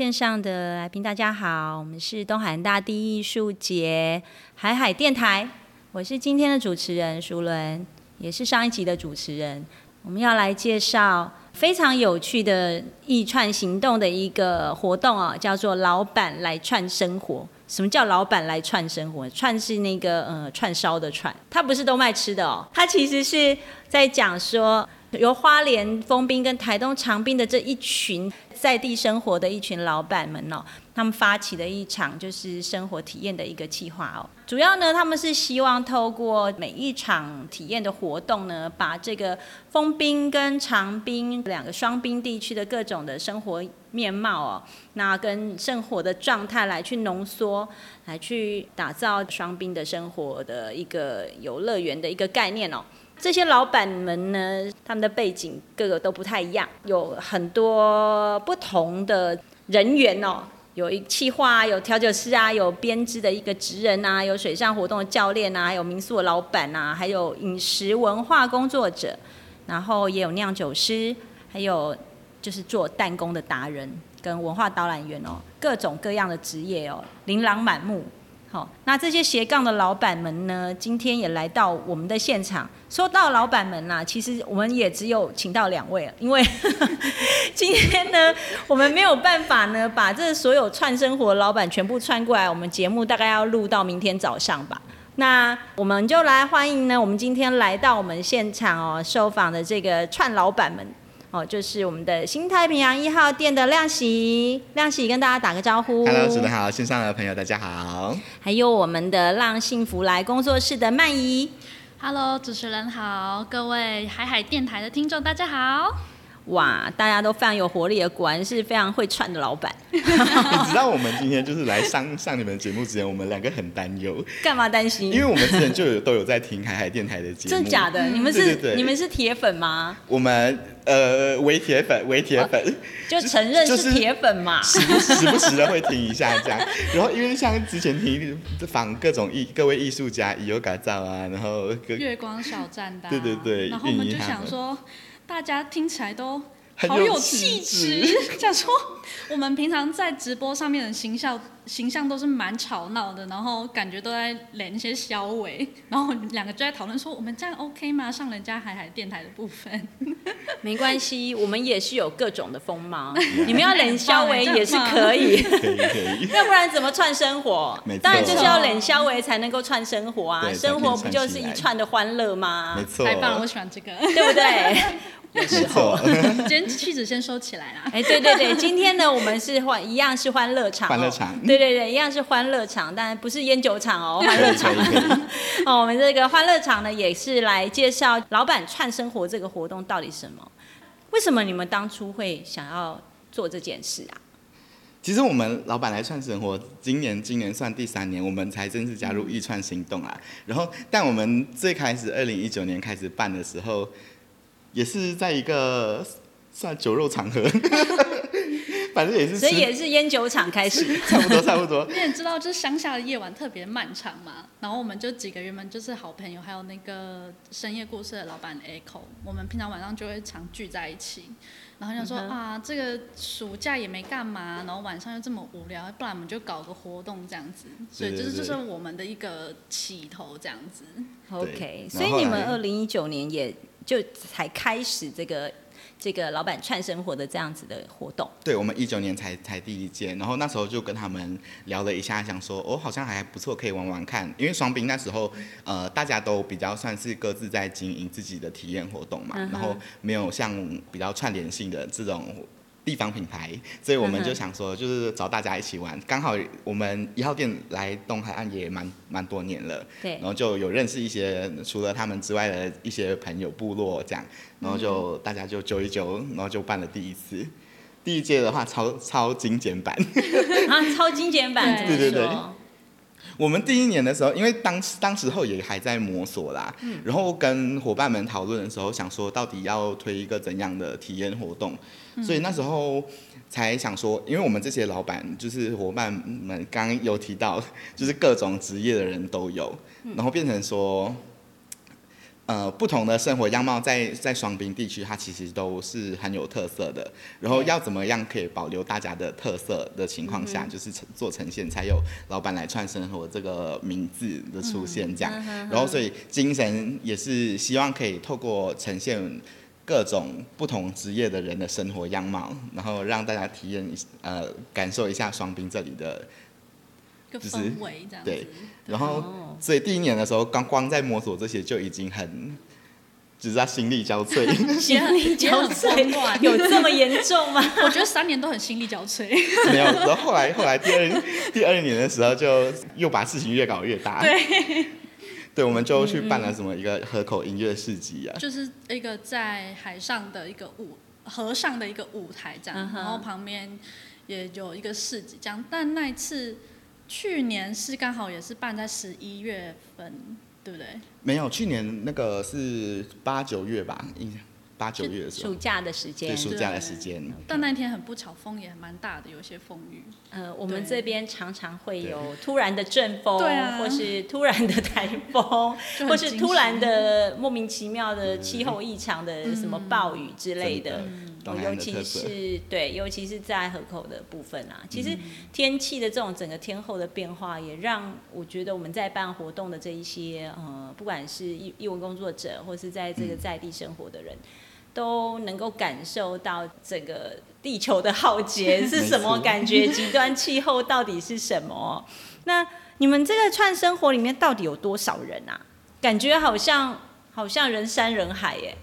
线上的来宾大家好，我们是东海大地艺术节海海电台，我是今天的主持人淑伦，也是上一集的主持人。我们要来介绍非常有趣的艺串行动的一个活动哦，叫做“老板来串生活”。什么叫“老板来串生活”？串是那个呃串烧的串，它不是都卖吃的哦，它其实是在讲说。由花莲丰滨跟台东长滨的这一群在地生活的一群老板们哦，他们发起的一场就是生活体验的一个计划哦。主要呢，他们是希望透过每一场体验的活动呢，把这个丰滨跟长滨两个双滨地区的各种的生活面貌哦，那跟生活的状态来去浓缩，来去打造双滨的生活的一个游乐园的一个概念哦。这些老板们呢，他们的背景各个都不太一样，有很多不同的人员哦，有一企划，有调酒师啊，有编织的一个职人啊，有水上活动的教练啊，有民宿的老板啊，还有饮食文化工作者，然后也有酿酒师，还有就是做弹弓的达人跟文化导览员哦，各种各样的职业哦，琳琅满目。好，那这些斜杠的老板们呢，今天也来到我们的现场。说到老板们呐，其实我们也只有请到两位，因为 今天呢，我们没有办法呢，把这所有串生活老板全部串过来。我们节目大概要录到明天早上吧。那我们就来欢迎呢，我们今天来到我们现场哦，受访的这个串老板们。哦，就是我们的新太平洋一号店的亮喜，亮喜跟大家打个招呼。Hello，主持人好，线上的朋友大家好。还有我们的让幸福来工作室的曼怡。Hello，主持人好，各位海海电台的听众大家好。哇，大家都非常有活力的，果然是非常会串的老板。你知道我们今天就是来上上你们节目之前，我们两个很担忧。干嘛担心？因为我们之前就有都有在听海海电台的节目。真的假的？你们是你们是铁粉吗？我们呃，伪铁粉，伪铁粉，就承认是铁粉嘛。时不时不时的会听一下这样。然后因为像之前听访各种艺各位艺术家，有改造啊，然后月光小站的，对对对，然后我们就想说。大家听起来都好有气质，想说我们平常在直播上面的形象。形象都是蛮吵闹的，然后感觉都在连一些消委，然后两个就在讨论说，我们这样 OK 吗？上人家海海电台的部分，没关系，我们也是有各种的风貌，你们要冷消委也是可以，可以可以，要不然怎么串生活？当然就是要冷消委才能够串生活啊，生活不就是一串的欢乐吗？没错，太棒了，我喜欢这个，对不对？有时候，今天气质先收起来啦。哎，对对对，今天呢，我们是欢一样是欢乐场，欢乐场，对。对对，一样是欢乐场，但不是烟酒场哦，欢乐场。哦，我们这个欢乐场呢，也是来介绍老板串生活这个活动到底什么？为什么你们当初会想要做这件事啊？其实我们老板来串生活，今年今年算第三年，我们才正式加入易串行动啊。然后，但我们最开始二零一九年开始办的时候，也是在一个算酒肉场合。反正也是，所以也是烟酒厂开始，差不多差不多。你也知道，就是乡下的夜晚特别漫长嘛。然后我们就几个原本就是好朋友，还有那个深夜故事的老板 Echo，我们平常晚上就会常聚在一起。然后就说啊，这个暑假也没干嘛，然后晚上又这么无聊，不然我们就搞个活动这样子。所以就是就是我们的一个起头这样子。OK，所以你们二零一九年也就才开始这个。这个老板串生活的这样子的活动，对我们一九年才才第一届，然后那时候就跟他们聊了一下，想说哦，好像还不错，可以玩玩看。因为双冰那时候，呃，大家都比较算是各自在经营自己的体验活动嘛，然后没有像比较串联性的这种。地方品牌，所以我们就想说，就是找大家一起玩。刚好我们一号店来东海岸也蛮蛮多年了，对，然后就有认识一些除了他们之外的一些朋友部落这样，然后就大家就揪一揪，然后就办了第一次。第一届的话，超超精简版，啊，超精简版，对 对对。我们第一年的时候，因为当当时候也还在摸索啦，然后跟伙伴们讨论的时候，想说到底要推一个怎样的体验活动，所以那时候才想说，因为我们这些老板就是伙伴们刚刚有提到，就是各种职业的人都有，然后变成说。呃不同的生活样貌在在双滨地区，它其实都是很有特色的。然后要怎么样可以保留大家的特色的情况下，就是呈做呈现，才有老板来串生活这个名字的出现这样。然后所以精神也是希望可以透过呈现。各种不同职业的人的生活样貌，然后让大家体验一呃感受一下双滨这里的就是氛围这样子。对然后哦，所以第一年的时候，刚光在摸索这些就已经很，只是他 心力交瘁。心力交瘁有这么严重吗？我觉得三年都很心力交瘁。没有，然后后来后来第二第二年的时候，就又把事情越搞越大。对，对，我们就去办了什么一个河口音乐市集啊，就是一个在海上的一个舞河上的一个舞台这样，嗯然后旁边也有一个市集这样。但那一次去年是刚好也是办在十一月份，对不对？没有，去年那个是八九月吧，印象八九月的时候。暑，假的时间。对，暑假的时间。但那天很不巧，风也蛮大的，有些风雨。呃，我们对这边常常会有突然的阵风，对。啊。或是突然的台风，或是突然的莫名其妙的气候异常的什么暴雨之类的哦尤其是对，尤其是在河口的部分啊，其实天气的这种整个天候的变化，也让我觉得我们在办活动的这一些呃，不管是艺艺文工作者，或是在这个在地生活的人，都能够感受到这个地球的浩 劫是什么感觉，极端气候到底是什么？那你们这个串生活里面到底有多少人啊？感觉好像好像人山人海耶，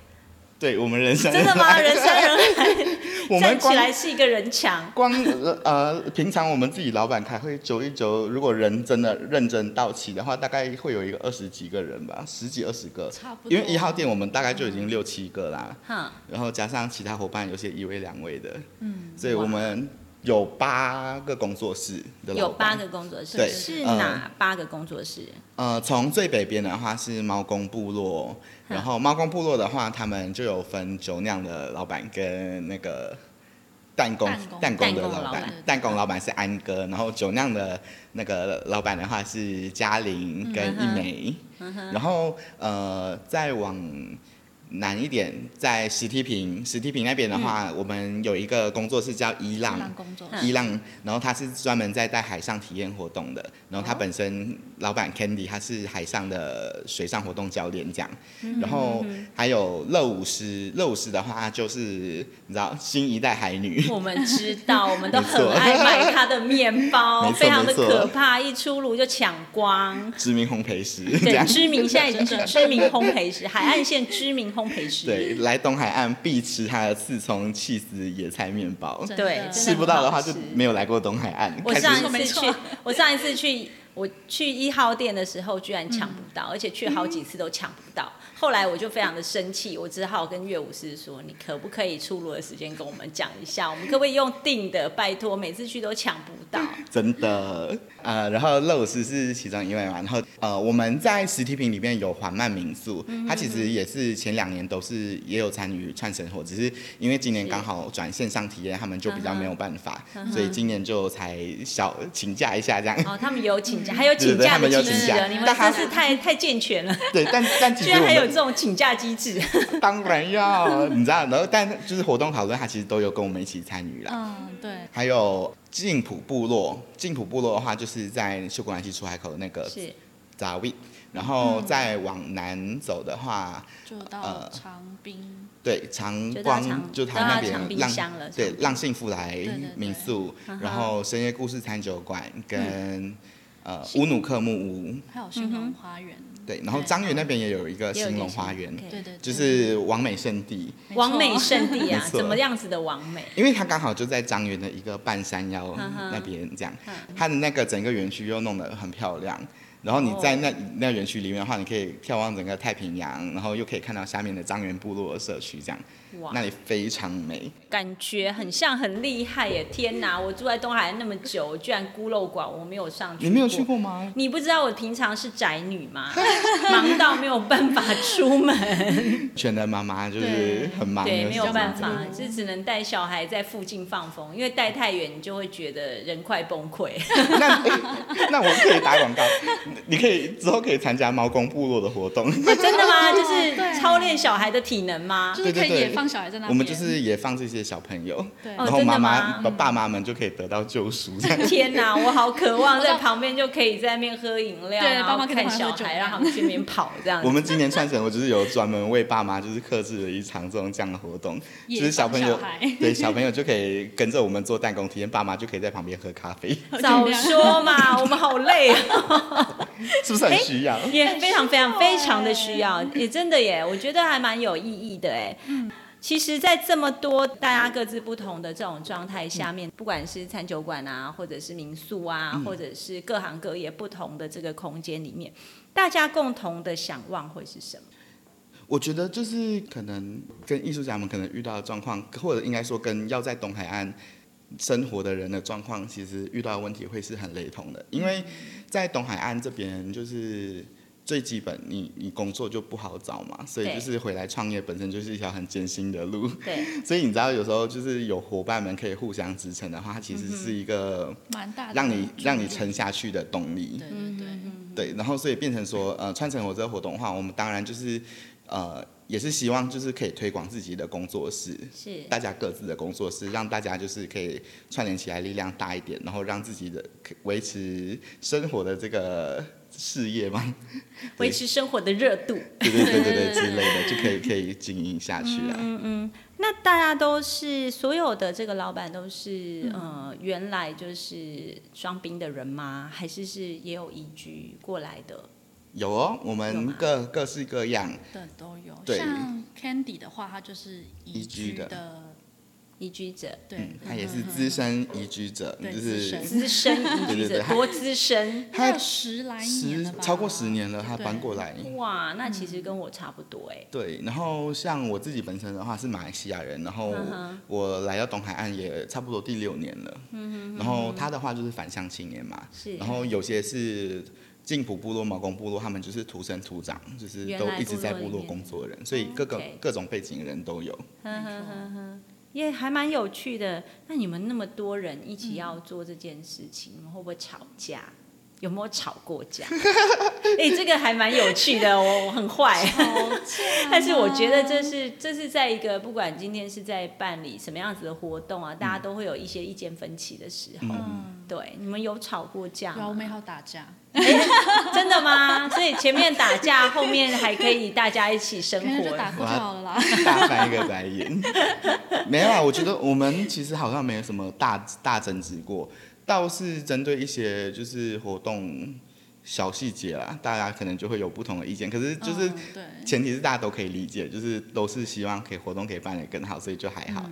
对我们人生真的吗？人山人海，我们站起光来是一个人墙。光呃呃，平常我们自己老板开会揪一揪，如果人真的认真到齐的话，大概会有一个二十几个人吧，十几二十个。差不多。因为一号店我们大概就已经六七个啦，嗯，然后加上其他伙伴有些一位两位的，嗯，所以我们有八个工作室的老有八板。个工作室，对是呃哪八个工作室？呃，从最北边的话是猫公部落，然后猫公部落的话，他们就有分酒酿的老板跟那个弹弓弹弓的老板。老板，弹弓老板是安哥，然后酒酿的那个老板的话是嘉玲跟一梅，然后呃再往南一点，在石梯坪，石梯坪那边的话，我们有一个工作室叫伊浪，浪嗯伊浪，然后他是专门在带海上体验活动的，然后他本身老板 Candy 他是海上的水上活动教练这样，然后还有乐舞师，乐舞师的话就是你知道新一代海女，我们知道，我们都很 爱买他的面包，非常的可怕，一出炉就抢光。知名烘焙师对，样。知名现在已经是知名烘焙师，海岸线知名烘焙师。对，来东海岸必吃它的刺葱气死野菜面包，对，吃不到的话就没有来过东海岸。我上一次去，我上一次去，我去一号店的时候，居然抢不到，而且去好几次都抢不到。后来我就非常的生气，我只好跟乐舞师说：“你可不可以出炉的时间跟我们讲一下？我们可不可以用定的？拜托，每次去都抢不到。真的，呃，然后乐舞师是其中一位嘛，然后呃，我们在实体品里面有缓慢民宿，它其实也是前两年都是也有参与串生活，只是因为今年刚好转线上体验，他们就比较没有办法，所以今年就才小请假一下这样。哦，他们有请假，还有请假的们有请假机制了，你们但是太太健全了，对，但但其实我们这种请假机制。当然要，你知道，然后但就是活动讨论，他其实都有跟我们一起参与啦。嗯，对，还有静浦部落，静浦部落的话，就是在秀姑兰溪出海口的那个是。杂位，然后再往南走的话，就到呃长滨，对长光就他那边浪对浪幸福来民宿，然后深夜故事餐酒馆跟呃乌努克木屋，还有兴隆花园，对，然后张园那边也有一个兴隆花园，对对，就是王美圣地，没错。完美圣地啊 怎么样子的王美？因为它刚好就在张园的一个半山腰那边，这样嗯，它的那个整个园区又弄得很漂亮。然后你在那那园区里面的话，你可以眺望整个太平洋，然后又可以看到下面的张园部落的社区，这样哇那里非常美。感觉很像很厉害耶！天哪，我住在东海那么久，居然孤陋寡闻，我没有上去。你没有去？过吗？你不知道我平常是宅女吗？忙到没有办法出门，全的妈妈就是很忙的对，没有办法，就只能带小孩在附近放风，因为带太远你就会觉得人快崩溃。那、诶那我可以打广告。你可以之后可以参加猫公部落的活动。哦 真的吗？就是操练小孩的体能吗？就是可以对对对也放小孩在那边。我们就是也放这些小朋友，然后妈吗妈、爸妈们就可以得到救赎。天哪，我好渴望在旁边就可以在那边喝饮料，对然后爸妈可以看小孩，让他们去那边跑这样子。我们今年串成，我就是有专门为爸妈就是克制了一场这种这样的活动，就是小朋友对小朋友就可以跟着我们做弹弓体验，爸妈就可以在旁边喝咖啡，早说嘛，我们好累啊，是不是很需要？也非常非常非常的欸需要，也真的耶，我觉得还蛮有意义的哎。其实，在这么多大家各自不同的这种状态下面，不管是餐酒馆啊，或者是民宿啊，或者是各行各业不同的这个空间里面，大家共同的想望会是什么？我觉得就是可能跟艺术家们可能遇到的状况，或者应该说跟要在东海岸生活的人的状况，其实遇到的问题会是很雷同的。因为在东海岸这边，就是最基本你你工作就不好找嘛，所以就是回来创业本身就是一条很艰辛的路。对，所以你知道，有时候就是有伙伴们可以互相支撑的话，它其实是一个蛮大的让你让你撑下去的动力。对对对，对，然后所以变成说，呃，穿成我这个活动的话，我们当然就是，呃，也是希望就是可以推广自己的工作室，是大家各自的工作室，让大家就是可以串联起来，力量大一点，然后让自己的维持生活的这个事业嘛，维持生活的热度。对对对对对对 之类的，就可以可以经营下去啊。嗯嗯那大家都是所有的这个老板都是、呃原来就是双兵的人吗？还是是也有移居过来的？有哦，我有们各各式各样，的都有。对。像 Candy 的话，他就是移移居的。的，移居者，对嗯，，他也是资深移居者，就是资深。资深移居者对对对，他多资深。他有十来年了，超过十年了，他搬过来。哇！那其实跟我差不多哎。对，然后像我自己本身的话是马来西亚人，然后我来到东海岸也差不多第六年了。嗯然后他的话就是返乡青年嘛，是。然后有些是晋普部落、毛公部落，他们就是土生土长，就是都一直在部落工作的人，所以各个各种背景的人都有。呵呵呵呵，也还蛮有趣的。那你们那么多人一起要做这件事情，你们会不会吵架？有没有吵过架？哎、这个还蛮有趣的，我我很坏。但是我觉得这是这是在一个不管今天是在办理什么样子的活动啊，大家都会有一些意见分歧的时候。嗯，对，你们有吵过架有啊，我？们也好打架，真的吗？所以前面打架，后面还可以大家一起生活。打过就好了啦。大翻一个白眼。没有啊，我觉得我们其实好像没有什么大大争执过，倒是针对一些就是活动小细节啦，大家可能就会有不同的意见。可是就是前提是大家都可以理解，就是都是希望可以活动可以办得更好，所以就还好。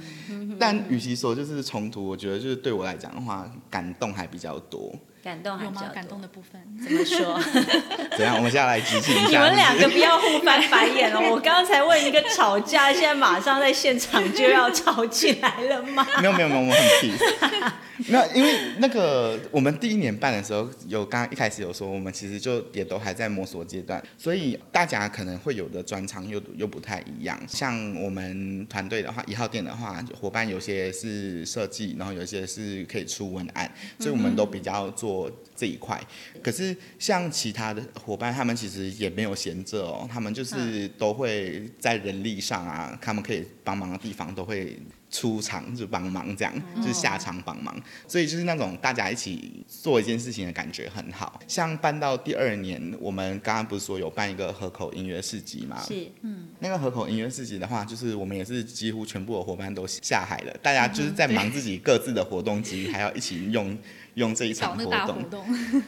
但与其说就是冲突，我觉得就是对我来讲的话，感动还比较多。感动还有吗？比较多感动的部分，怎么说？怎样？我们现在来执行一下。你们两个不要互翻白眼哦！我刚才问一个吵架，现在马上在现场就要吵起来了吗？没有没有没有，我很 peace。没有，因为那个我们第一年办的时候，有刚刚一开始有说，我们其实就也都还在摸索阶段，所以大家可能会有的专长又又不太一样。像我们团队的话，一号店的话，伙伴有些是设计，然后有些是可以出文案，所以我们都比较做这一块。可是像其他的伙伴，他们其实也没有闲着哦，他们就是都会在人力上啊，他们可以帮忙的地方都会出场就帮忙，这样就是下场帮忙，所以就是那种大家一起做一件事情的感觉很好。像办到第二年，我们刚刚不是说有办一个河口音乐市集嘛？是，嗯。那个河口音乐市集的话，就是我们也是几乎全部的伙伴都下海了，大家就是在忙自己各自的活动之余，还要一起用用这一场活动活。动，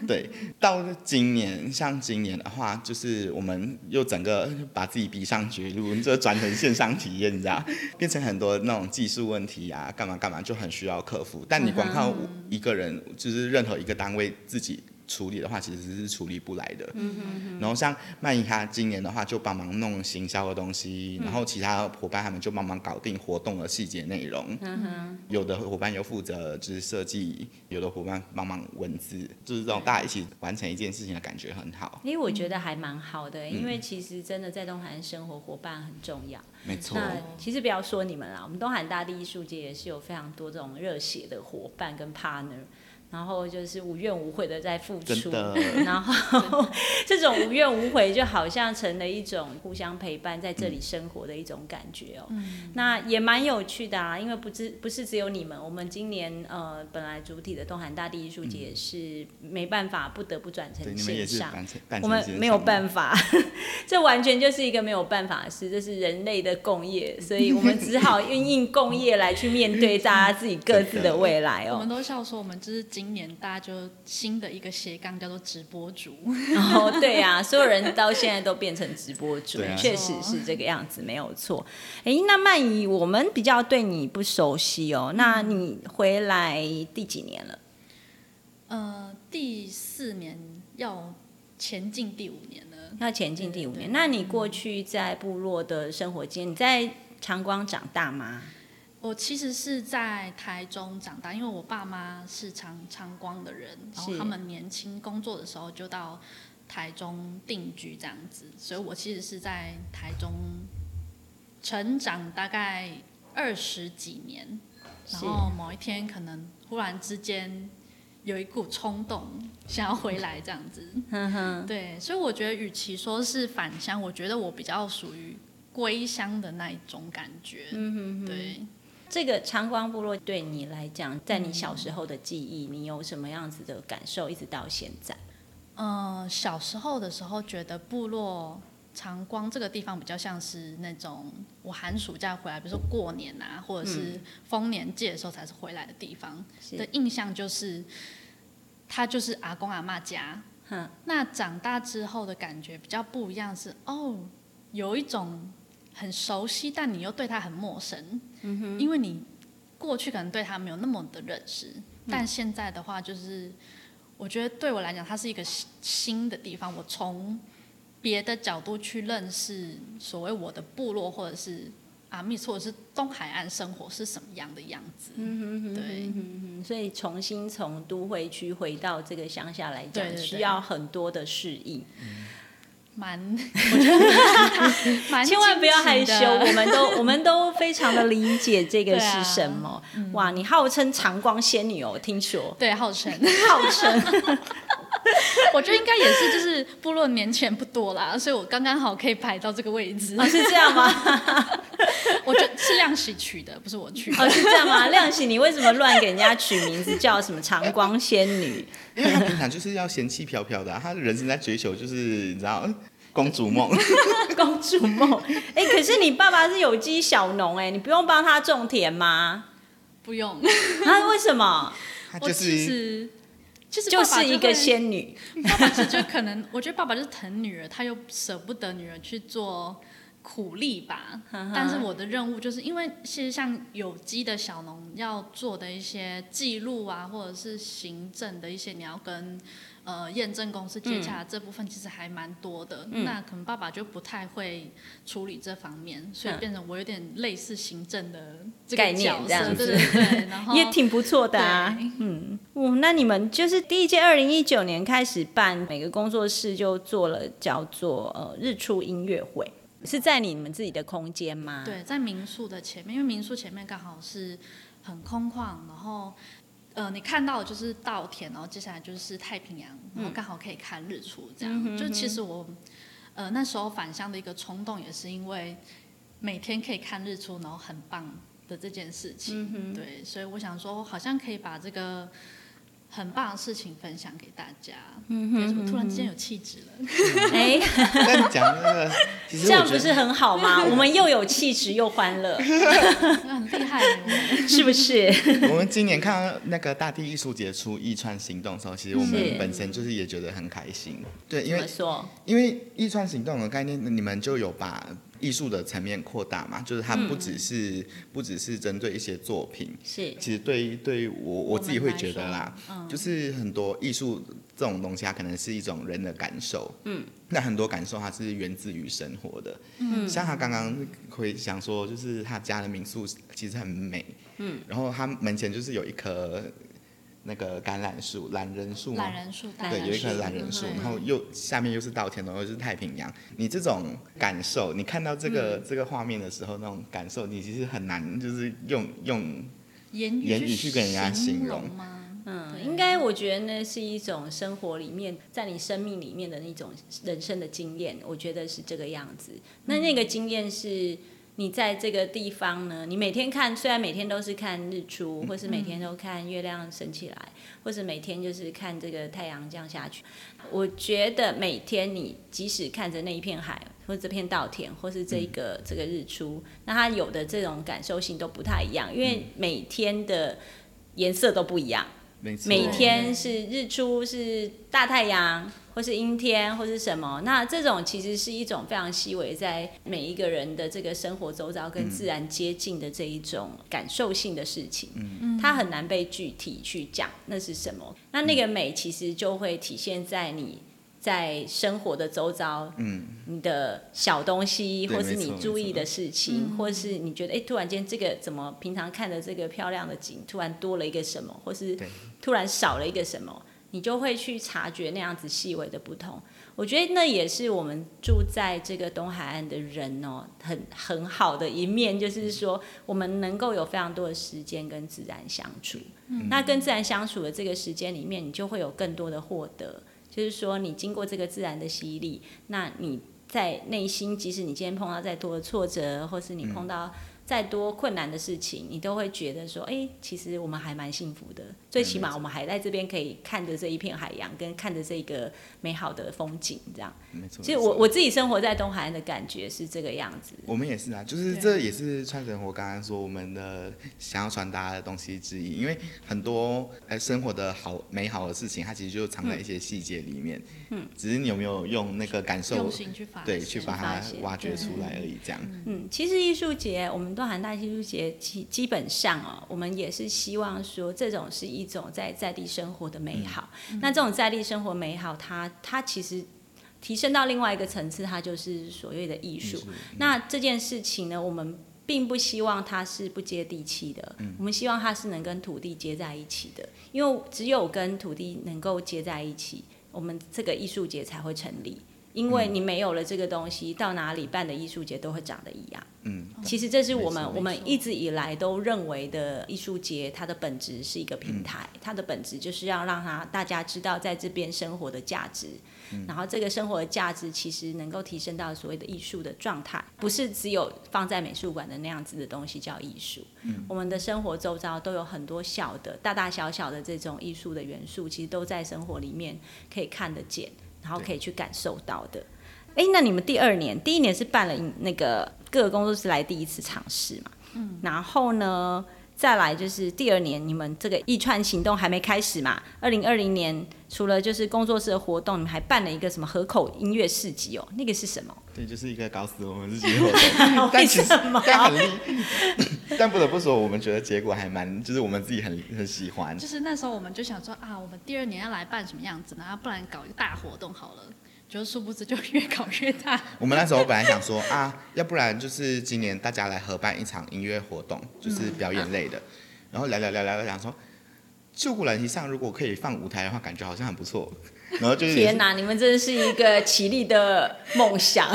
对，到今年像今年的话，就是我们又整个把自己逼上绝路，就转成线上体验，你知道，变成很多那种技术问题啊，干嘛干嘛，就很需要克服。但你光靠一个人，就是任何一个单位自己。处理的话，其实是处理不来的。然后像曼怡她今年的话，就帮忙弄行销的东西，然后其他伙伴他们就帮忙搞定活动的细节内容。有的伙伴又负责就是设计，有的伙伴帮忙文字，就是这种大家一起完成一件事情的感觉很好。因为我觉得还蛮好的，因为其实真的在东海岸生活，伙伴很重要。没错，那其实不要说你们啦，我们东海大地艺术节也是有非常多这种热血的伙伴跟 partner。然后就是无怨无悔的在付出，然后 这种无怨无悔就好像成了一种互相陪伴在这里生活的一种感觉哦。那也蛮有趣的啊，因为不只不是只有你们，我们今年呃本来主体的东韩大地艺术节是没办法不得不转成线上。我们没有办法，这完全就是一个没有办法的事，这是人类的共业，所以我们只好运用共业来去面对大家自己各自的 未来哦我们。都笑说，我们就是今年大家就新的一个斜杠叫做直播主。然后对啊，所有人到现在都变成直播主确实是这个样子，没有错。哎，那曼怡，我们比较对你不熟悉哦，那你回来第几年了？呃，第四年要前进第五年了。要前进第五年。对对那你过去在部落的生活经验，你在长光长大吗？我其实是在台中长大，因为我爸妈是长长光的人，然后他们年轻工作的时候就到台中定居这样子，所以我其实是在台中成长大概二十几年，然是后某一天可能忽然之间有一股冲动想要回来这样子，对，所以我觉得与其说是返乡，我觉得我比较属于归乡的那一种感觉，嗯哼哼。对。这个长光部落对你来讲，在你小时候的记忆，你有什么样子的感受，一直到现在？嗯，小时候的时候觉得部落长光这个地方比较像是那种我寒暑假回来，比如说过年啊，或者是丰年祭的时候才是回来的地方的，印象就是，它就是阿公阿妈家。哼，那长大之后的感觉比较不一样是，哦，有一种很熟悉，但你又对他很陌生，嗯哼，因为你过去可能对他没有那么的认识，但现在的话就是。我觉得对我来讲，它是一个新新的地方。我从别的角度去认识所谓我的部落，或者是阿密斯，或者是东海岸生活是什么样的样子。嗯哼对，嗯，所以重新从都会区回到这个乡下来讲，对对对需要很多的适应。蛮，我觉得蛮千万不要害羞，我们都我们都非常的理解这个是什么。哇，你号称长光仙女哦，听说。对号称，号称 我觉得应该也是，就是部落年前不多啦，所以我刚刚好可以排到这个位置。哦是这样吗？我觉得是亮喜取的，不是我取的。哦是这样吗？亮喜，你为什么乱给人家取名字叫什么长光仙女？因为他平常就是要仙气飘飘的啊、他人生在追求就是你知道公主梦，公主梦。哎、可是你爸爸是有机小农哎、你不用帮他种田吗？不用，啊，为什么？我他就是其实就是一个仙女。爸爸其实就可能，我觉得爸爸就是疼女儿，他又舍不得女儿去做苦力吧。但是我的任务就是因为其实像有机的小农要做的一些记录啊，或者是行政的一些，你要跟呃验证公司接洽的这部分，其实还蛮多的。嗯。那可能爸爸就不太会处理这方面，所以嗯变成我有点类似行政的这概个角色，念这样子。对对对。然后也挺不错的啊，嗯，哦，那你们就是第一届二零一九年开始办，每个工作室就做了叫做呃日出音乐会，是在你们自己的空间吗？，对，在民宿的前面，因为民宿前面刚好是很空旷，然后呃，你看到的就是稻田，然后接下来就是太平洋，然后刚好可以看日出，这样。就其实我呃那时候返乡的一个冲动，也是因为每天可以看日出，然后很棒的这件事情。对，所以我想说，好像可以把这个。很棒的事情分享给大家，嗯哼，怎么突然之间有气质了？哎、但讲那个，其实这样不是很好吗？我们又有气质又欢乐，很厉害是不是？我们今年看到那个大地艺术节出一川行动的时候，其实我们本身就是也觉得很开心。对，因为？因为一川行动的概念，你们就有把艺术的层面扩大嘛，就是它不只是、不只是针对一些作品，是。其实对于对于我我自己会觉得啦，嗯。就是很多艺术这种东西，它可能是一种人的感受，嗯，那很多感受它是源自于生活的，嗯，像他刚刚会想说，就是他家的民宿其实很美，嗯，然后他门前就是有一棵那个橄榄树、懒人树嘛懒，人树，大对，有一棵树懒人树，然后又下面又是稻田，然后又是太平洋。你这种感受，你看到这个、这个画面的时候，那种感受，你其实很难就是用用言语言语去跟人家形容吗？嗯，欸应该我觉得那是一种生活里面，在你生命里面的那种人生的经验，我觉得是这个样子。那那个经验是你在这个地方呢，你每天看，虽然每天都是看日出，或是每天都看月亮升起来，或是每天就是看这个太阳降下去。我觉得每天你即使看着那一片海，或这片稻田，或是这一个、这个日出，那它有的这种感受性都不太一样，因为每天的颜色都不一样。每天是日出是大太阳，或是阴天，或是什么？那这种其实是一种非常细微，在每一个人的这个生活周遭跟自然接近的这一种感受性的事情，嗯它很难被具体去讲那是什么。那那个美其实就会体现在你。在生活的周遭，嗯，你的小东西，或是你注意的事情，或是你觉得哎、诶突然间这个怎么平常看的这个漂亮的景，突然多了一个什么，或是突然少了一个什么，你就会去察觉那样子细微的不同。我觉得那也是我们住在这个东海岸的人哦，很很好的一面，就是说我们能够有非常多的时间跟自然相处。嗯那跟自然相处的这个时间里面，你就会有更多的获得。就是说，你经过这个自然的洗礼，那你在内心，即使你今天碰到再多的挫折，或是你碰到再多困难的事情，你都会觉得说，哎、其实我们还蛮幸福的。最起码我们还在这边可以看着这一片海洋，跟看着这个美好的风景，这样。没错。其实我我自己生活在东海岸的感觉是这个样子。我们也是啊，就是这也是川神我刚刚说我们的想要传达的东西之一，因为很多呃生活的好美好的事情，它其实就藏在一些细节里面，嗯，只是你有没有用那个感受用，心去发对，去把它挖掘出来而已，这样，嗯，其实艺术节，我们东海大艺术节基基本上哦，我们也是希望说，这种是一种在在地生活的美好。那这种在地生活美好，它它其实提升到另外一个层次，它就是所谓的艺术。那这件事情呢，我们并不希望它是不接地气的，我们希望它是能跟土地接在一起的，因为只有跟土地能够接在一起，我们这个艺术节才会成立。因为你没有了这个东西，到哪里办的艺术节都会长得一样。嗯，其实这是我们我们一直以来都认为的艺术节，它的本质是一个平台，嗯。它的本质就是要让它大家知道在这边生活的价值，嗯。然后这个生活的价值其实能够提升到所谓的艺术的状态，不是只有放在美术馆的那样子的东西叫艺术。嗯。我们的生活周遭都有很多小的、大大小小的这种艺术的元素，其实都在生活里面可以看得见，然后可以去感受到的。哎，那你们第二年，第一年是办了那个各个工作室来第一次尝试嘛？嗯，然后呢，再来就是第二年，你们这个一串行动还没开始嘛？二零二零年除了就是工作室的活动，你们还办了一个什么河口音乐市集哦？那个是什么？对，就是一个搞死我们自己的活动，但其实但很厉，但不得不说，我们觉得结果还蛮，就是我们自己很很喜欢，就是那时候我们就想说啊，我们第二年要来办什么样子呢？啊不然搞一个大活动好了。就殊不知就越搞越大。我们那时候本来想说啊，要不然就是今年大家来合办一场音乐活动，就是表演类的。然后聊聊聊聊，聊，想说，旧古兰溪上如果可以放舞台的话，感觉好像很不错。然后就是天哪，你们真的是一个奇丽的梦想。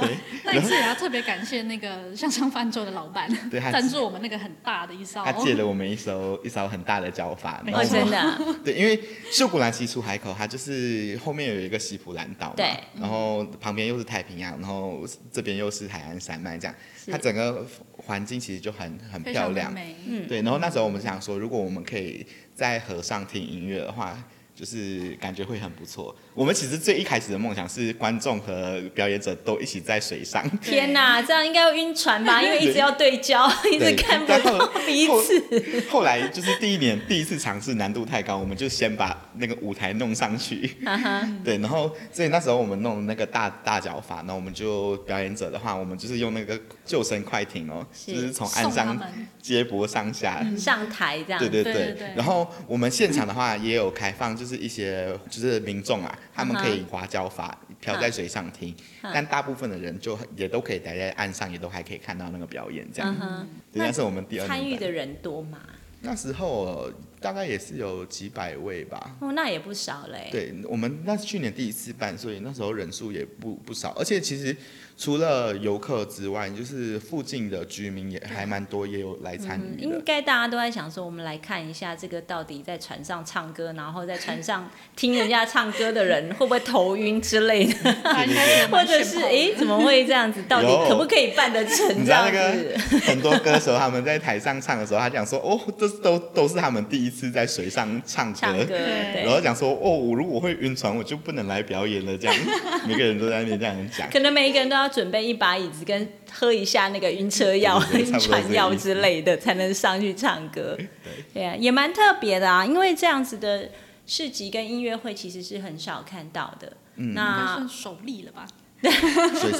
对 那一次也要特别感谢那个向上泛舟的老板 对他，赞助我们那个很大的一艘。他借了我们一艘一艘很大的脚筏，没哦，真的啊、对，因为秀古兰溪出海口，它就是后面有一个西普兰岛嘛，对然后旁边又是太平洋，然后这边又是海岸山脉，这样，它整个环境其实就很很漂亮。嗯对，然后那时候我们想说，如果我们可以在河上听音乐的话，就是感觉会很不错。我们其实最一开始的梦想是观众和表演者都一起在水上，天哪，这样应该要晕船吧？因为一直要对焦，一直看不到彼后此。后来就是第一年第一次尝试难度太高，我们就先把那个舞台弄上去。哈哈，对，然后所以那时候我们弄那个大大脚法，然后我们就表演者的话，我们就是用那个救生快艇哦，是就是从岸上接驳上下。上台这样。对对对然后我们现场的话也有开放，就是一些就是民众啊，他们可以嗯划脚法漂在水上听，嗯但大部分的人就也都可以待在岸上，也都还可以看到那个表演这样。对，那是我们第二参与的人多吗？那时候大概也是有几百位吧。哦，那也不少嘞。对我们那是去年第一次办，所以那时候人数也不不少，而且其实除了游客之外，就是附近的居民也还蛮多，也有来参嗯，与的。应该大家都在想说，我们来看一下这个到底在船上唱歌，然后在船上听人家唱歌的人会不会头晕之类的，或者是诶炫炮的怎么会这样子？到底可不可以办得成这你知道样那子？个很多歌手他们在台上唱的时候，他讲说哦，这都都是他们第一次在水上唱歌，唱歌，对然后，讲说哦，我如果会晕船，我就不能来表演了。这样，每个人都在那边这样讲。可能每一个人都要准备一把椅子跟喝一下那个晕车药、晕船药之类的，才能上去唱歌。对啊，也蛮特别的啊，因为这样子的市集跟音乐会其实是很少看到的。嗯那算首例了吧？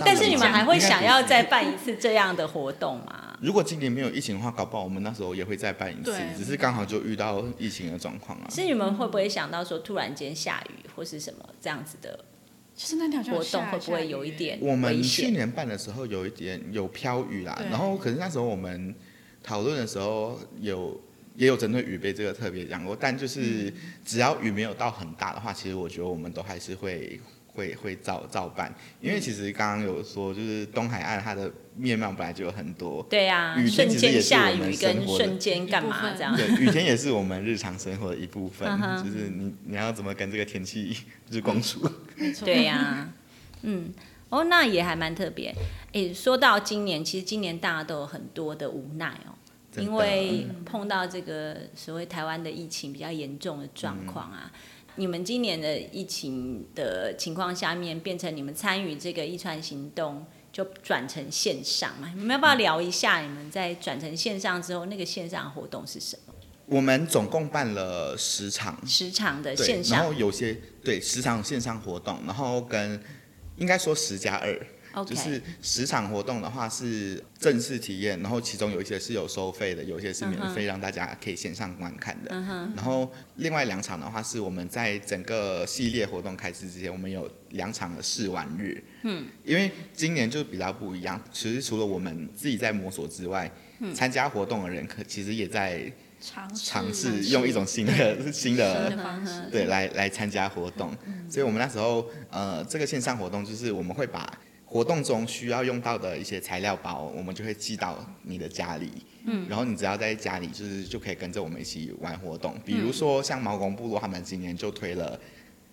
但是你们还会想要再办一次这样的活动吗？如果今年没有疫情的话，搞不好我们那时候也会再办一次，只是刚好就遇到疫情的状况啊。是你们会不会想到说突然间下雨或是什么这样子的其实那条活动会不会有一？点我们去？年办的时候有一点有飘雨啦，然后可是那时候我们讨论的时候有也有针对雨备这个特别讲过，但就是只要雨没有到很大的话，其实我觉得我们都还是会会会照照办，因为其实刚刚有说就是东海岸它的面貌本来就有很多。对啊，雨天瞬其实也是间下我们雨生活的跟瞬间干嘛一部分这样？对，雨天也是我们日常生活的一部分就是你你要怎么跟这个天气就是共处。没错，对呀、嗯，哦，那也还蛮特别。诶，说到今年，其实今年大家都有很多的无奈哦，因为碰到这个所谓台湾的疫情比较严重的状况啊。你们今年的疫情的情况下面，变成你们参与这个一传行动，就转成线上嘛？你们要不要聊一下你们在转成线上之后，那个线上活动是什么？我们总共办了十场，十场的线上然后有些对十场线上活动，然后跟应该说十加二就是十场活动的话是正式体验，然后其中有一些是有收费的，有一些是免费让大家可以线上观看的。嗯然后另外两场的话是我们在整个系列活动开始之前，我们有两场的试玩日。嗯，因为今年就比较不一样，其实除了我们自己在摸索之外，嗯。参加活动的人可其实也在尝试尝试用一种 新的新的方式，对，来来参加活动。所以我们那时候呃，这个线上活动就是我们会把活动中需要用到的一些材料包，我们就会寄到你的家里。嗯，然后你只要在家里，就是就可以跟着我们一起玩活动。比如说像毛公部落，他们今年就推了。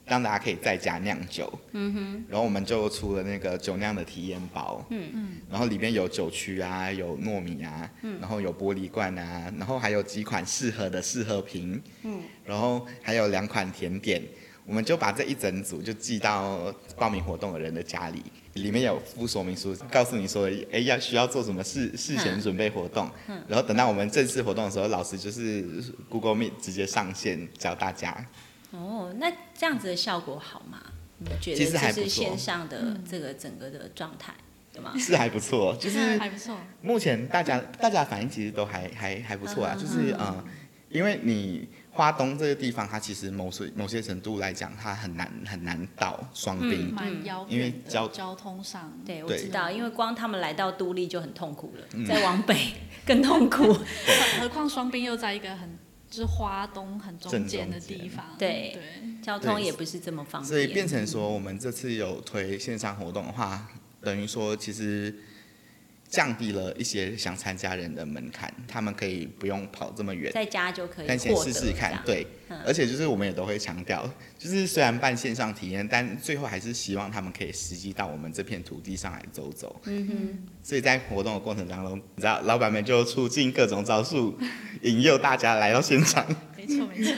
让大家可以在家酿酒，嗯哼，然后我们就出了那个酒酿的体验包，嗯嗯，然后里面有酒曲啊，有糯米啊，嗯，然后有玻璃罐啊，然后还有几款适合的试喝瓶，嗯，然后还有两款甜点，我们就把这一整组就寄到报名活动的人的家里，里面有附说明书，告诉你说，哎，要需要做什么事事前准备活动，嗯，然后等到我们正式活动的时候，老师就是 Google Meet 直接上线教大家，哦，那这样子的效果好吗？你们觉其实得这是线上的这个整个的状态，对吗？是还不错，就是还不错，目前大家大家反应其实都还还还不错啊，就是呃，因为你花东这个地方，它其实某些某些程度来讲，它很难很难到双滨，蛮遥因为交交通上，对，我知道，因为光他们来到都立就很痛苦了，嗯。再往北更痛苦。何何况双滨又在一个很就是花东很中间的地方，对对，交通也不是这么方便，所以变成说我们这次有推线上活动的话，等于说其实降低了一些想参加人的门槛，他们可以不用跑这么远。在家就可以但先试试看对嗯，而且就是我们也都会强调，就是虽然办线上体验，但最后还是希望他们可以实际到我们这片土地上来走走。嗯哼，所以在活动的过程当中，你知道老板们就出尽各种招数，引诱大家来到现场。没错没错，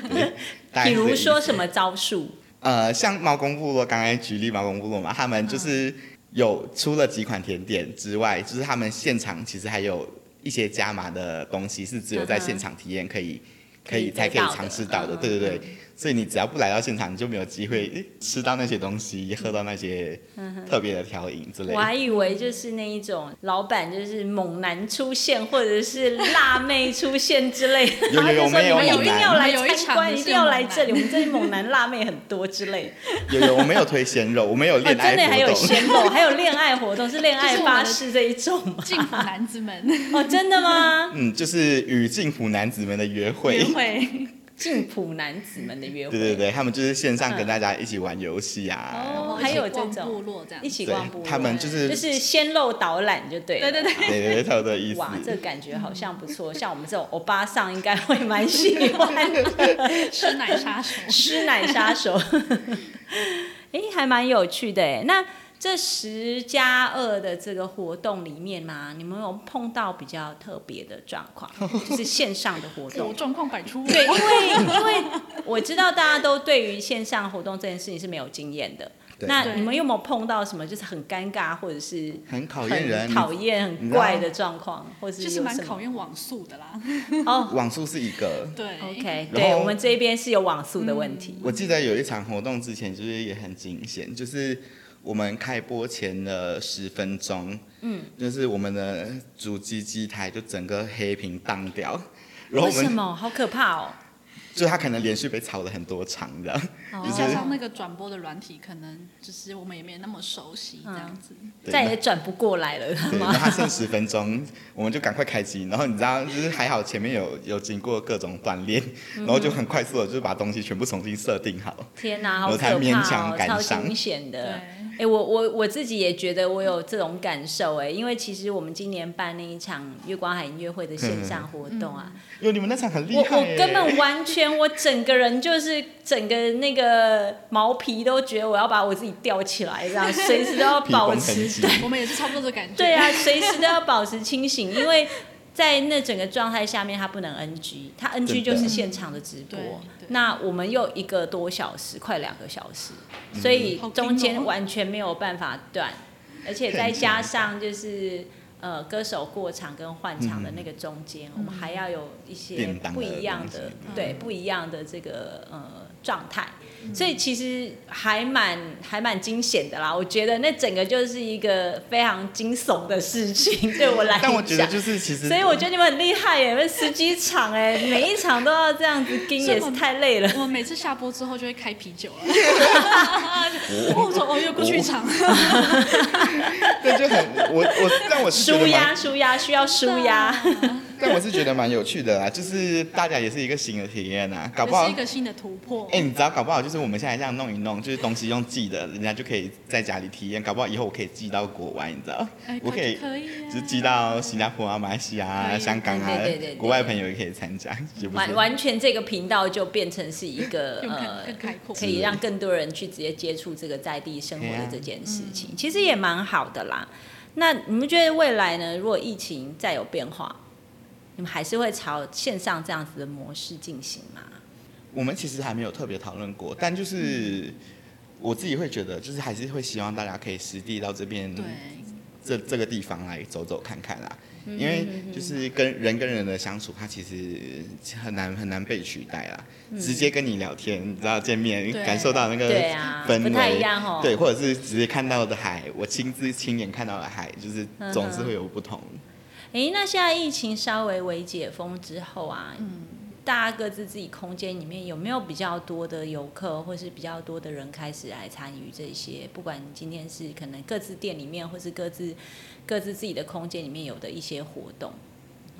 比如说什么招数？呃，像毛公部落，刚才举例毛公部落嘛，他们就是有除了几款甜点之外，就是他们现场其实还有一些加码的东西，是只有在现场体验可以。可以可以才可以尝试到的，嗯对对对，所以你只要不来到现场，你就没有机会吃到那些东西，喝到那些特别的调饮之类的。我还以为就是那一种老板就是猛男出现，或者是辣妹出现之类的，有有有他就说你们一定要来参观，一定要来这里，我们这里猛男辣妹很多之类的。有有，我们有推鲜肉，我们有哦，恋爱真的还有活动。鲜肉，还有恋爱活动，是恋爱巴士这一种吗？幸福男子们哦，真的吗？嗯，就是与幸福男子们的约会约。会，静浦男子们的约会，对对对，他们就是线上跟大家一起玩游戏啊。哦还有一起逛这种部落这样一。起对逛部落，他们就是就是先漏导览就对了。对对对，对对对，差不多的意思。哇，这感觉好像不错，像我们这种欧巴桑应该会蛮喜欢的。师奶杀手。师奶杀手，哎、还蛮有趣的哎。那这十加二的这个活动里面嘛，你们有碰到比较特别的状况，就是线上的活我动？状况百出。对，因为因为我知道大家都对于线上活动这件事情是没有经验的。那你们有没有碰到什么就是很尴尬，或者是很考验人很讨厌、很怪的状况，或是就是蛮？考验网速的啦。哦网速是一个。对，OK，然后对我们这边是有网速的问题。我记得有一场活动之前就是也很惊险，就是我们开播前的十分钟，嗯，就是我们的主机机台就整个黑屏当掉，然后为什么好可怕哦？就他可能连续被炒了很多场的，哦。加上那个转播的软体，可能就是我们也没那么熟悉这样子。对再也转不过来了，对，然吗后？它剩十分钟，我们就赶快开机，然后你知道，就是还好前面有有经过各种锻炼，嗯。然后就很快速的就把东西全部重新设定好。天哪，好我可怕才勉强哦，超赶上。惊险的。对。哎、我我我自己也觉得我有这种感受哎，因为其实我们今年办那一场月光海音乐会的线上活动啊，因为你们那场很厉我害我我根本完全我整个人就是整个那个毛皮都觉得我要把我自己吊起来，这样 随时都要保持对。我们也是差不多的感觉。对啊，随时都要保持清醒，因为在那整个状态下面，他不能 NG，他 NG 就是现场的直播。那我们又一个多小时，快两个小时，所以中间完全没有办法断，而且再加上就是。呃，歌手过场跟换场的那个中间，我们还要有一些不一样的，对不一样的这个呃状态，所以其实还蛮还蛮惊险的啦。我觉得那整个就是一个非常惊悚的事情，对我来讲。但我觉得就是其实，所以我觉得你们很厉害耶，那十几场哎，每一场都要这样子盯，也是太累了。我们每次下播之后就会开啤酒了。哦 我说哦，又过去一场。对就很我我，但我是舒压，舒压，需要舒压。但我是觉得蛮有趣的啦，就是大家也是一个新的体验啊，搞不好是一。个新的突破。哎、你知道，搞不好就是我们现在这样弄一弄，就是东西用寄的，人家就可以在家里体验。搞不好以后我可以寄到国外，你知道，哎我可以可以啊就是寄到新加坡啊、马来西亚啊、香港啊对对对对，国外朋友也可以参加，完。完全这个频道就变成是一个呃更开阔可以让更多人去直接接触这个在地生活的这件事情，其实也蛮好的啦。那你们觉得未来呢？如果疫情再有变化，你们还是会朝线上这样子的模式进行吗？我们其实还没有特别讨论过，但就是我自己会觉得，就是还是会希望大家可以实地到这边对，这这个地方来走走看看啦。嗯因为就是跟人跟人的相处，它其实很难很难被取代啦。直接跟你聊天，你知道见面感受到那个氛围，不太一样哦对，或者是直接看到的海，我亲自亲眼看到的海，就是嗯总是会有不同。诶，那现在疫情稍微微解封之后啊，大家各自自己空间里面有没有比较多的游客，或是比较多的人开始来参与这些？不管今天是可能各自店里面，或是各自各自自己的空间里面有的一些活动。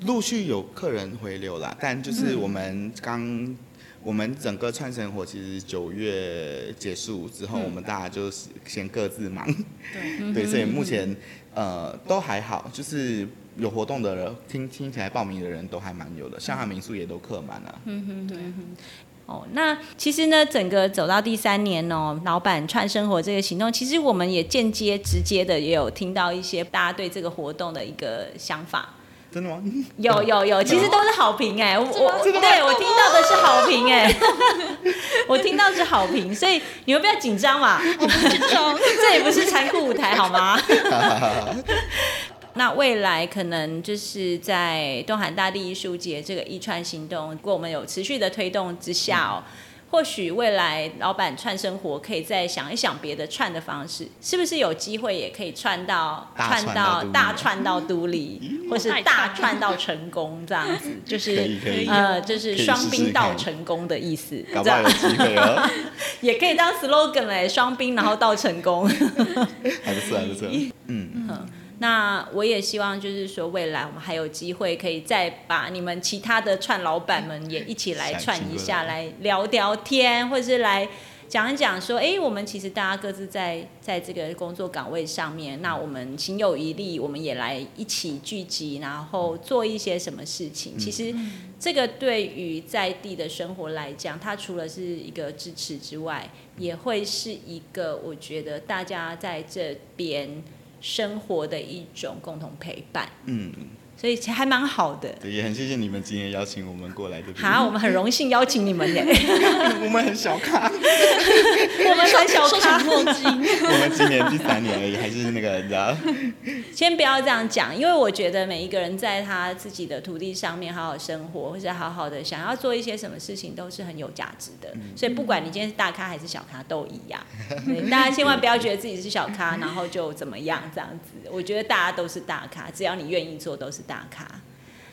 陆续有客人回流啦，但就是我们刚。我们整个串生活其实九月结束之后，嗯。我们大家就是先各自忙，对，对，所以目前呃都还好，就是有活动的人，听听起来报名的人都还蛮有的，像他民宿也都客满了。嗯哼。哦，那其实呢，整个走到第三年哦，老板串生活这个行动，其实我们也间接、直接的也有听到一些大家对这个活动的一个想法。真的吗？有有有，其实都是好评哎、我对我听到的是好评哎、我听到是好评，所以你们不要紧张嘛，紧张。这也不是残酷舞台好吗？那未来可能就是在东海大地艺术节这个一串行动，如果我们有持续的推动之下哦，或许未来老板串生活可以再想一想别的串的方式，是不是有机会也可以串到大串到大串到都里，或是大串到成功这样子，就是呃，就是双兵到成功的意思，搞不好有机会哦，也可以当 slogan 嘞，双兵然后到成功。还不错还不错。嗯，那我也希望就是说，未来我们还有机会可以再把你们其他的串老板们也一起来串一下，来聊聊天，或者是来。讲一讲说，哎，我们其实大家各自在在这个工作岗位上面，那我们心有余力，我们也来一起聚集，然后做一些什么事情。其实这个对于在地的生活来讲，它除了是一个支持之外，也会是一个我觉得大家在这边生活的一种共同陪伴。嗯。所以其实还蛮好的，对，也很谢谢你们今天邀请我们过来的。好，我们很荣幸邀请你们耶。我们很小咖，我们很小咖。我们今年第三年而已，还是那个你知道。先不要这样讲，因为我觉得每一个人在他自己的土地上面好好生活，或者好好的想要做一些什么事情，都是很有价值的。所以不管你今天是大咖还是小咖，都一样。大家千万不要觉得自己是小咖，然后就怎么样这样子。我觉得大家都是大咖，只要你愿意做，都是。打卡，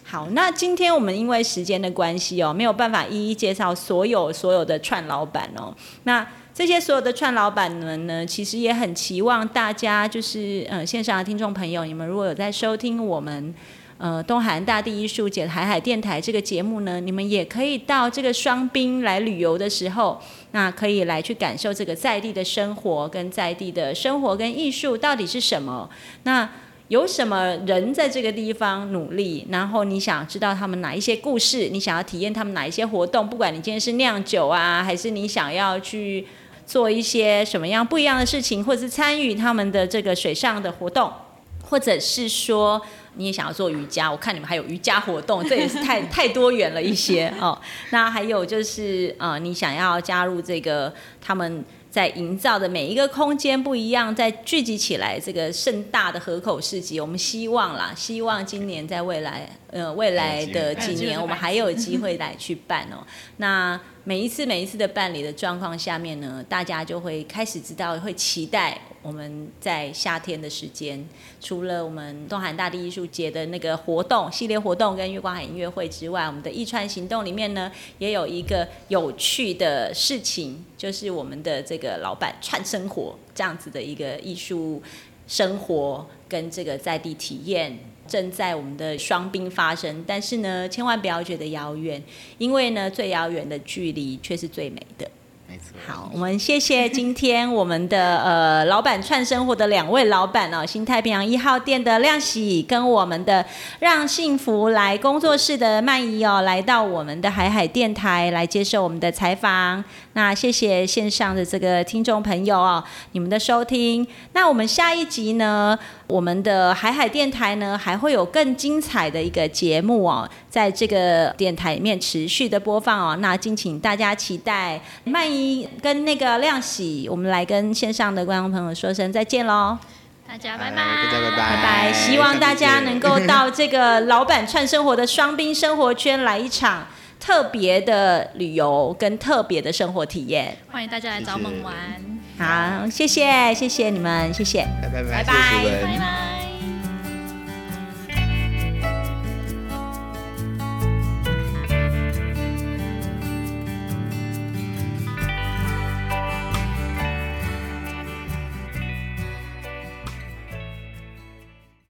好，那今天我们因为时间的关系哦，没有办法一一介绍所有所有的串老板哦。那这些所有的串老板们呢，其实也很期望大家就是呃线上的听众朋友，你们如果有在收听我们呃东海岸大地艺术节海海电台这个节目呢，你们也可以到这个双滨来旅游的时候，那可以来去感受这个在地的生活跟在地的生活跟艺术到底是什么。那有什么人在这个地方努力？然后你想知道他们哪一些故事？你想要体验他们哪一些活动？不管你今天是酿酒啊，还是你想要去做一些什么样不一样的事情，或者是参与他们的这个水上的活动，或者是说你也想要做瑜伽，我看你们还有瑜伽活动，这也是太太多元了一些哦。那还有就是呃，你想要加入这个他们。在营造的每一个空间不一样，在聚集起来这个盛大的河口市集，我们希望啦，希望今年在未来，呃，未来的几年，我们还有机会来去办哦。那每一次每一次的办理的状况下面呢，大家就会开始知道，会期待。我们在夏天的时间，除了我们东海大地艺术节的那个活动系列活动跟月光海音乐会之外，我们的一串行动里面呢，也有一个有趣的事情，就是我们的这个老板串生活这样子的一个艺术生活跟这个在地体验，正在我们的双冰发生。但是呢，千万不要觉得遥远，因为呢，最遥远的距离却是最美的。好，我们谢谢今天我们的呃老板串生活的两位老板哦，新太平洋一号店的亮喜跟我们的让幸福来工作室的曼怡哦，来到我们的海海电台来接受我们的采访。那谢谢线上的这个听众朋友哦，你们的收听。那我们下一集呢，我们的海海电台呢还会有更精彩的一个节目哦，在这个电台里面持续的播放哦。那敬请大家期待。曼怡跟那个亮喜，我们来跟线上的观众朋友说声再见喽。大家拜拜，大家拜拜，拜拜。希望大家能够到这个老板串生活的双冰生活圈来一场。特别的旅游跟特别的生活体验，欢迎大家来找我们玩。好，谢谢，谢谢你们，谢谢，拜拜，拜拜，拜拜。